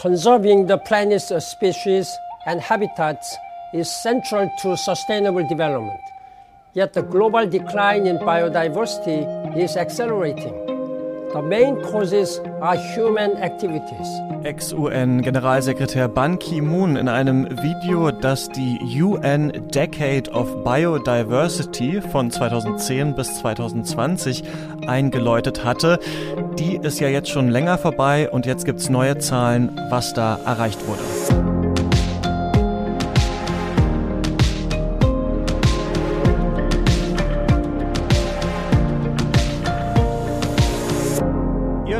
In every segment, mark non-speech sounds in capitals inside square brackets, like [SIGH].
Conserving the planet's species and habitats is central to sustainable development. Yet the global decline in biodiversity is accelerating. The main causes are human activities. Ex-UN-Generalsekretär Ban Ki-moon in einem Video, das die UN Decade of Biodiversity von 2010 bis 2020 eingeläutet hatte. Die ist ja jetzt schon länger vorbei und jetzt gibt es neue Zahlen, was da erreicht wurde.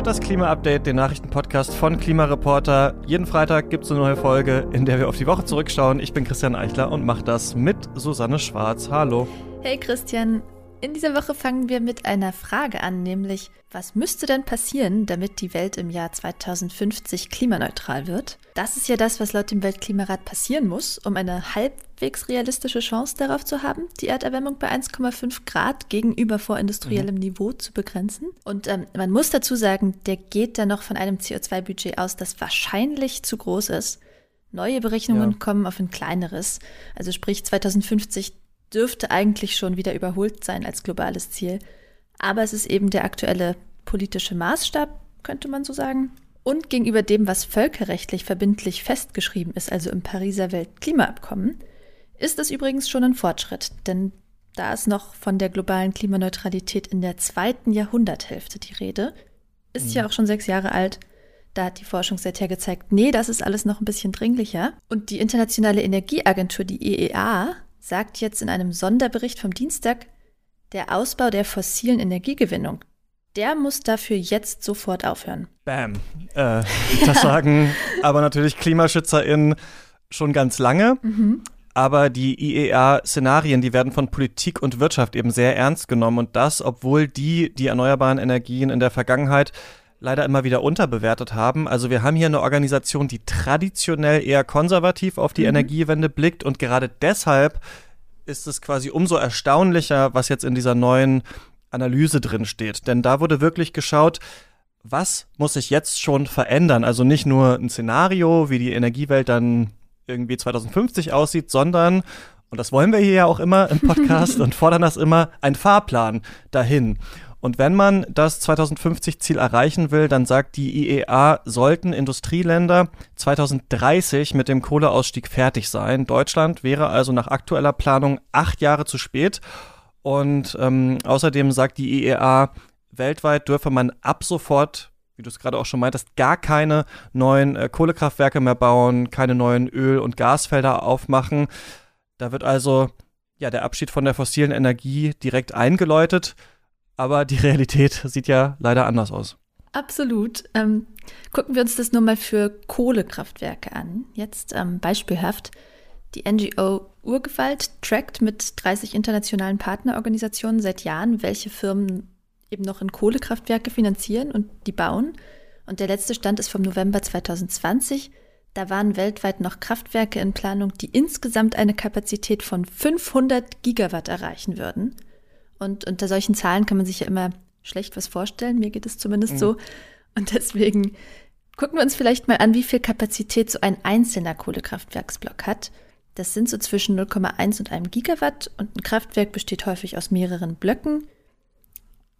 das Klima-Update, den Nachrichtenpodcast von Klimareporter. Jeden Freitag gibt es eine neue Folge, in der wir auf die Woche zurückschauen. Ich bin Christian Eichler und mache das mit Susanne Schwarz. Hallo. Hey Christian, in dieser Woche fangen wir mit einer Frage an, nämlich was müsste denn passieren, damit die Welt im Jahr 2050 klimaneutral wird? Das ist ja das, was laut dem Weltklimarat passieren muss, um eine halbwegs realistische Chance darauf zu haben, die Erderwärmung bei 1,5 Grad gegenüber vorindustriellem mhm. Niveau zu begrenzen. Und ähm, man muss dazu sagen, der geht da noch von einem CO2-Budget aus, das wahrscheinlich zu groß ist. Neue Berechnungen ja. kommen auf ein kleineres. Also sprich 2050 dürfte eigentlich schon wieder überholt sein als globales Ziel. Aber es ist eben der aktuelle politische Maßstab, könnte man so sagen. Und gegenüber dem, was völkerrechtlich verbindlich festgeschrieben ist, also im Pariser Weltklimaabkommen, ist es übrigens schon ein Fortschritt, denn da ist noch von der globalen Klimaneutralität in der zweiten Jahrhunderthälfte die Rede. Ist mhm. ja auch schon sechs Jahre alt. Da hat die Forschung seither gezeigt, nee, das ist alles noch ein bisschen dringlicher. Und die Internationale Energieagentur, die IEA, sagt jetzt in einem Sonderbericht vom Dienstag, der Ausbau der fossilen Energiegewinnung, der muss dafür jetzt sofort aufhören. Bam. Äh, das sagen [LAUGHS] aber natürlich KlimaschützerInnen schon ganz lange. Mhm. Aber die IEA-Szenarien, die werden von Politik und Wirtschaft eben sehr ernst genommen. Und das, obwohl die die erneuerbaren Energien in der Vergangenheit leider immer wieder unterbewertet haben. Also wir haben hier eine Organisation, die traditionell eher konservativ auf die mhm. Energiewende blickt und gerade deshalb ist es quasi umso erstaunlicher, was jetzt in dieser neuen Analyse drin steht. Denn da wurde wirklich geschaut, was muss sich jetzt schon verändern? Also nicht nur ein Szenario, wie die Energiewelt dann irgendwie 2050 aussieht, sondern, und das wollen wir hier ja auch immer im [LAUGHS] Podcast und fordern das immer, ein Fahrplan dahin. Und wenn man das 2050-Ziel erreichen will, dann sagt die IEA, sollten Industrieländer 2030 mit dem Kohleausstieg fertig sein. Deutschland wäre also nach aktueller Planung acht Jahre zu spät. Und ähm, außerdem sagt die IEA, weltweit dürfe man ab sofort wie du es gerade auch schon meintest, gar keine neuen äh, Kohlekraftwerke mehr bauen, keine neuen Öl- und Gasfelder aufmachen. Da wird also ja der Abschied von der fossilen Energie direkt eingeläutet aber die Realität sieht ja leider anders aus. Absolut. Ähm, gucken wir uns das nur mal für Kohlekraftwerke an. Jetzt ähm, beispielhaft. Die NGO Urgewalt trackt mit 30 internationalen Partnerorganisationen seit Jahren, welche Firmen eben noch in Kohlekraftwerke finanzieren und die bauen. Und der letzte Stand ist vom November 2020. Da waren weltweit noch Kraftwerke in Planung, die insgesamt eine Kapazität von 500 Gigawatt erreichen würden. Und unter solchen Zahlen kann man sich ja immer schlecht was vorstellen. Mir geht es zumindest mhm. so. Und deswegen gucken wir uns vielleicht mal an, wie viel Kapazität so ein einzelner Kohlekraftwerksblock hat. Das sind so zwischen 0,1 und einem Gigawatt und ein Kraftwerk besteht häufig aus mehreren Blöcken.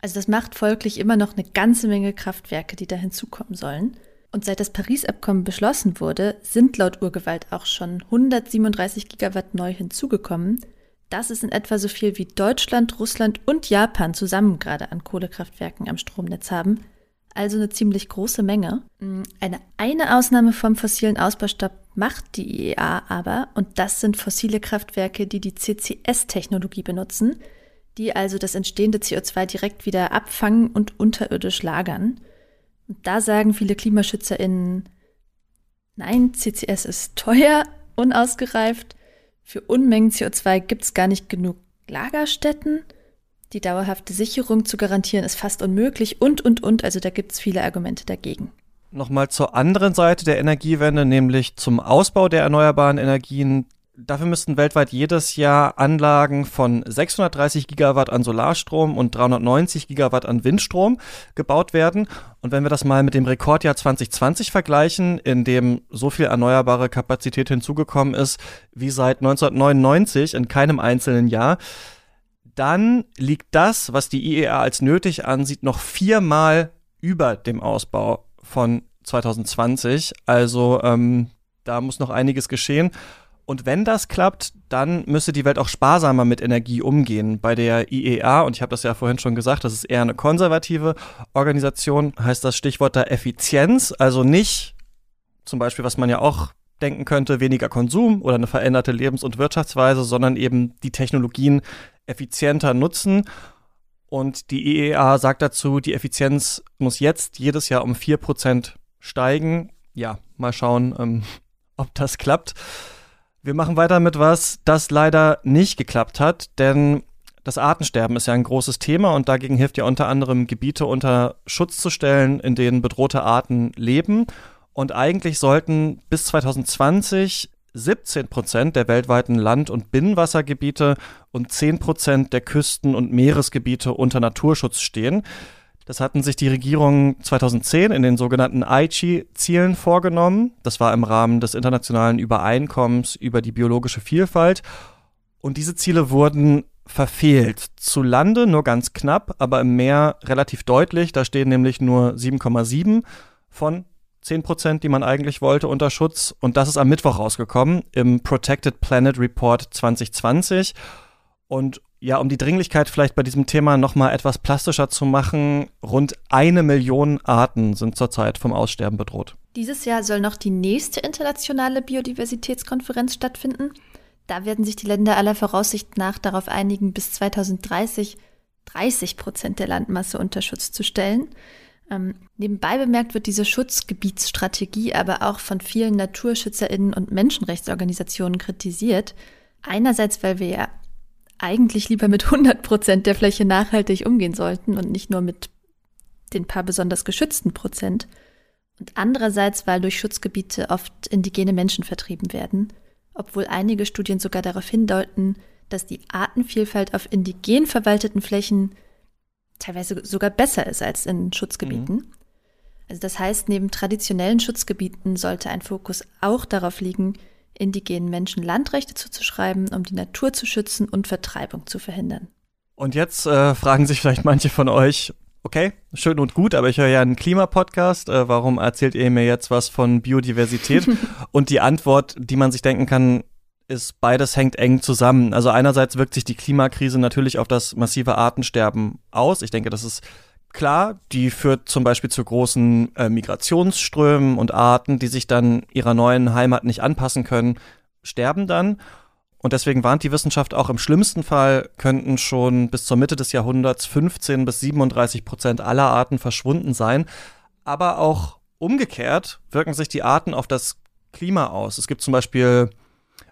Also das macht folglich immer noch eine ganze Menge Kraftwerke, die da hinzukommen sollen. Und seit das Paris-Abkommen beschlossen wurde, sind laut Urgewalt auch schon 137 Gigawatt neu hinzugekommen. Das ist in etwa so viel wie Deutschland, Russland und Japan zusammen gerade an Kohlekraftwerken am Stromnetz haben. Also eine ziemlich große Menge. Mm, eine, eine Ausnahme vom fossilen Ausbaustopp macht die IEA aber, und das sind fossile Kraftwerke, die die CCS-Technologie benutzen, die also das entstehende CO2 direkt wieder abfangen und unterirdisch lagern. Und da sagen viele KlimaschützerInnen, nein, CCS ist teuer, unausgereift für Unmengen CO2 gibt es gar nicht genug Lagerstätten. Die dauerhafte Sicherung zu garantieren ist fast unmöglich und, und, und. Also da gibt es viele Argumente dagegen. Nochmal zur anderen Seite der Energiewende, nämlich zum Ausbau der erneuerbaren Energien. Dafür müssten weltweit jedes Jahr Anlagen von 630 Gigawatt an Solarstrom und 390 Gigawatt an Windstrom gebaut werden. Und wenn wir das mal mit dem Rekordjahr 2020 vergleichen, in dem so viel erneuerbare Kapazität hinzugekommen ist wie seit 1999 in keinem einzelnen Jahr, dann liegt das, was die IEA als nötig ansieht, noch viermal über dem Ausbau von 2020. Also ähm, da muss noch einiges geschehen. Und wenn das klappt, dann müsste die Welt auch sparsamer mit Energie umgehen. Bei der IEA, und ich habe das ja vorhin schon gesagt, das ist eher eine konservative Organisation, heißt das Stichwort da Effizienz, also nicht zum Beispiel, was man ja auch denken könnte, weniger Konsum oder eine veränderte Lebens- und Wirtschaftsweise, sondern eben die Technologien effizienter nutzen. Und die IEA sagt dazu, die Effizienz muss jetzt jedes Jahr um 4% steigen. Ja, mal schauen, ähm, [LAUGHS] ob das klappt. Wir machen weiter mit was, das leider nicht geklappt hat, denn das Artensterben ist ja ein großes Thema und dagegen hilft ja unter anderem Gebiete unter Schutz zu stellen, in denen bedrohte Arten leben. Und eigentlich sollten bis 2020 17 Prozent der weltweiten Land- und Binnenwassergebiete und 10 Prozent der Küsten- und Meeresgebiete unter Naturschutz stehen. Das hatten sich die Regierungen 2010 in den sogenannten Aichi-Zielen vorgenommen. Das war im Rahmen des internationalen Übereinkommens über die biologische Vielfalt. Und diese Ziele wurden verfehlt. Zu Lande nur ganz knapp, aber im Meer relativ deutlich. Da stehen nämlich nur 7,7 von 10 Prozent, die man eigentlich wollte, unter Schutz. Und das ist am Mittwoch rausgekommen im Protected Planet Report 2020. Und ja, um die Dringlichkeit vielleicht bei diesem Thema nochmal etwas plastischer zu machen, rund eine Million Arten sind zurzeit vom Aussterben bedroht. Dieses Jahr soll noch die nächste internationale Biodiversitätskonferenz stattfinden. Da werden sich die Länder aller Voraussicht nach darauf einigen, bis 2030 30 Prozent der Landmasse unter Schutz zu stellen. Ähm, nebenbei bemerkt wird diese Schutzgebietsstrategie aber auch von vielen NaturschützerInnen und Menschenrechtsorganisationen kritisiert. Einerseits, weil wir ja eigentlich lieber mit 100 Prozent der Fläche nachhaltig umgehen sollten und nicht nur mit den paar besonders geschützten Prozent. Und andererseits, weil durch Schutzgebiete oft indigene Menschen vertrieben werden, obwohl einige Studien sogar darauf hindeuten, dass die Artenvielfalt auf indigen verwalteten Flächen teilweise sogar besser ist als in Schutzgebieten. Mhm. Also das heißt, neben traditionellen Schutzgebieten sollte ein Fokus auch darauf liegen, indigenen Menschen Landrechte zuzuschreiben, um die Natur zu schützen und Vertreibung zu verhindern. Und jetzt äh, fragen sich vielleicht manche von euch, okay, schön und gut, aber ich höre ja einen Klimapodcast, äh, warum erzählt ihr mir jetzt was von Biodiversität? [LAUGHS] und die Antwort, die man sich denken kann, ist, beides hängt eng zusammen. Also einerseits wirkt sich die Klimakrise natürlich auf das massive Artensterben aus. Ich denke, das ist klar, die führt zum Beispiel zu großen äh, Migrationsströmen und Arten, die sich dann ihrer neuen Heimat nicht anpassen können, sterben dann. Und deswegen warnt die Wissenschaft auch, im schlimmsten Fall könnten schon bis zur Mitte des Jahrhunderts 15 bis 37 Prozent aller Arten verschwunden sein. Aber auch umgekehrt wirken sich die Arten auf das Klima aus. Es gibt zum Beispiel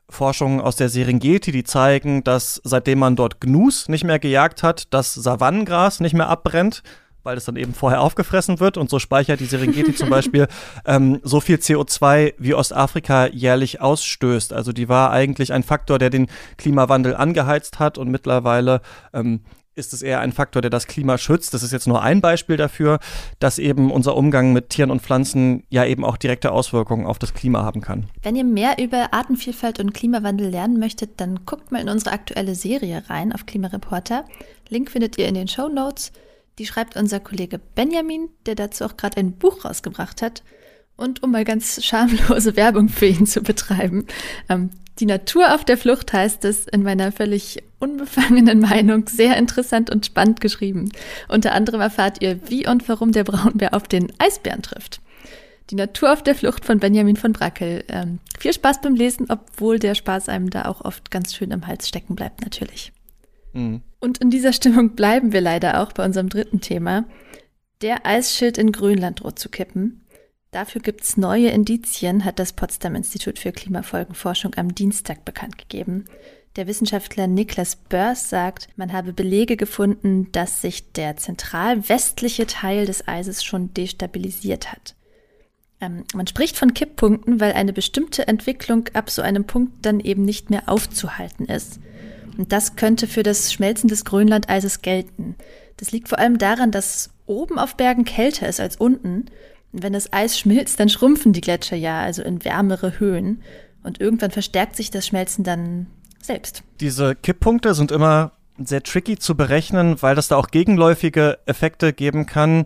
Forschungen aus der Serengeti, die zeigen, dass seitdem man dort Gnus nicht mehr gejagt hat, das Savannengras nicht mehr abbrennt weil es dann eben vorher aufgefressen wird und so speichert die Serengeti zum Beispiel [LAUGHS] ähm, so viel CO2 wie Ostafrika jährlich ausstößt. Also die war eigentlich ein Faktor, der den Klimawandel angeheizt hat und mittlerweile ähm, ist es eher ein Faktor, der das Klima schützt. Das ist jetzt nur ein Beispiel dafür, dass eben unser Umgang mit Tieren und Pflanzen ja eben auch direkte Auswirkungen auf das Klima haben kann. Wenn ihr mehr über Artenvielfalt und Klimawandel lernen möchtet, dann guckt mal in unsere aktuelle Serie rein auf Klimareporter. Link findet ihr in den Show Notes. Die schreibt unser Kollege Benjamin, der dazu auch gerade ein Buch rausgebracht hat. Und um mal ganz schamlose [LAUGHS] Werbung für ihn zu betreiben, ähm, die Natur auf der Flucht heißt es in meiner völlig unbefangenen Meinung sehr interessant und spannend geschrieben. Unter anderem erfahrt ihr, wie und warum der Braunbär auf den Eisbären trifft. Die Natur auf der Flucht von Benjamin von Brackel. Ähm, viel Spaß beim Lesen, obwohl der Spaß einem da auch oft ganz schön im Hals stecken bleibt, natürlich. Mhm. Und in dieser Stimmung bleiben wir leider auch bei unserem dritten Thema. Der Eisschild in Grönland droht zu kippen. Dafür gibt es neue Indizien, hat das Potsdam Institut für Klimafolgenforschung am Dienstag bekannt gegeben. Der Wissenschaftler Niklas Börs sagt, man habe Belege gefunden, dass sich der zentral westliche Teil des Eises schon destabilisiert hat. Ähm, man spricht von Kipppunkten, weil eine bestimmte Entwicklung ab so einem Punkt dann eben nicht mehr aufzuhalten ist. Und das könnte für das Schmelzen des Grönlandeises gelten. Das liegt vor allem daran, dass oben auf Bergen kälter ist als unten. Und wenn das Eis schmilzt, dann schrumpfen die Gletscher ja, also in wärmere Höhen. Und irgendwann verstärkt sich das Schmelzen dann selbst. Diese Kipppunkte sind immer sehr tricky zu berechnen, weil das da auch gegenläufige Effekte geben kann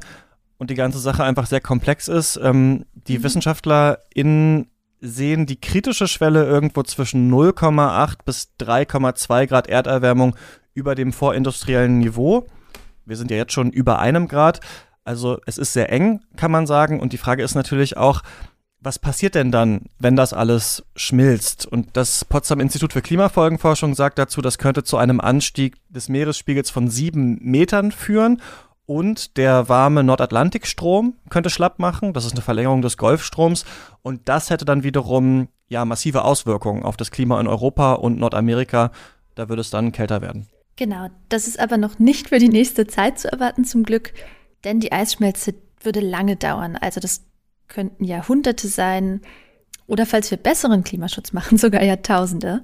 und die ganze Sache einfach sehr komplex ist. Ähm, die mhm. WissenschaftlerInnen sehen die kritische Schwelle irgendwo zwischen 0,8 bis 3,2 Grad Erderwärmung über dem vorindustriellen Niveau. Wir sind ja jetzt schon über einem Grad. Also es ist sehr eng, kann man sagen. Und die Frage ist natürlich auch, was passiert denn dann, wenn das alles schmilzt? Und das Potsdam Institut für Klimafolgenforschung sagt dazu, das könnte zu einem Anstieg des Meeresspiegels von sieben Metern führen. Und der warme Nordatlantikstrom könnte schlapp machen. Das ist eine Verlängerung des Golfstroms. Und das hätte dann wiederum ja massive Auswirkungen auf das Klima in Europa und Nordamerika. Da würde es dann kälter werden. Genau, das ist aber noch nicht für die nächste Zeit zu erwarten, zum Glück. Denn die Eisschmelze würde lange dauern. Also das könnten Jahrhunderte sein. Oder falls wir besseren Klimaschutz machen, [LAUGHS] sogar Jahrtausende.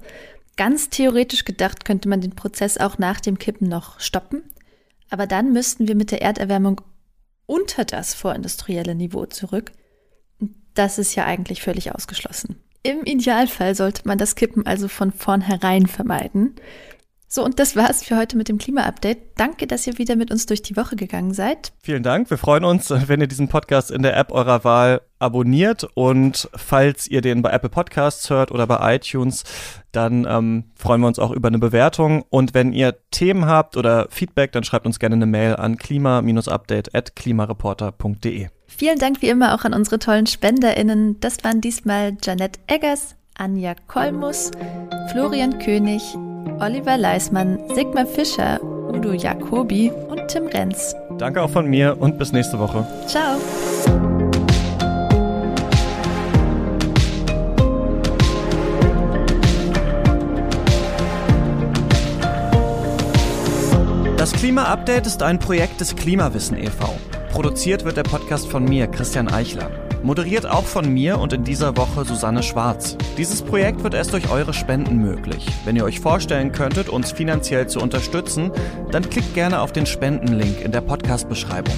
Ganz theoretisch gedacht könnte man den Prozess auch nach dem Kippen noch stoppen. Aber dann müssten wir mit der Erderwärmung unter das vorindustrielle Niveau zurück. Das ist ja eigentlich völlig ausgeschlossen. Im Idealfall sollte man das Kippen also von vornherein vermeiden. So, und das war's für heute mit dem Klima-Update. Danke, dass ihr wieder mit uns durch die Woche gegangen seid. Vielen Dank. Wir freuen uns, wenn ihr diesen Podcast in der App eurer Wahl abonniert. Und falls ihr den bei Apple Podcasts hört oder bei iTunes, dann ähm, freuen wir uns auch über eine Bewertung. Und wenn ihr Themen habt oder Feedback, dann schreibt uns gerne eine Mail an klima-update.klimareporter.de. Vielen Dank wie immer auch an unsere tollen SpenderInnen. Das waren diesmal Janette Eggers, Anja Kolmus, Florian König, Oliver Leismann, Sigmar Fischer, Udo Jacobi und Tim Renz. Danke auch von mir und bis nächste Woche. Ciao. Das Klima-Update ist ein Projekt des Klimawissen e.V. Produziert wird der Podcast von mir, Christian Eichler. Moderiert auch von mir und in dieser Woche Susanne Schwarz. Dieses Projekt wird erst durch eure Spenden möglich. Wenn ihr euch vorstellen könntet, uns finanziell zu unterstützen, dann klickt gerne auf den Spendenlink in der Podcast-Beschreibung.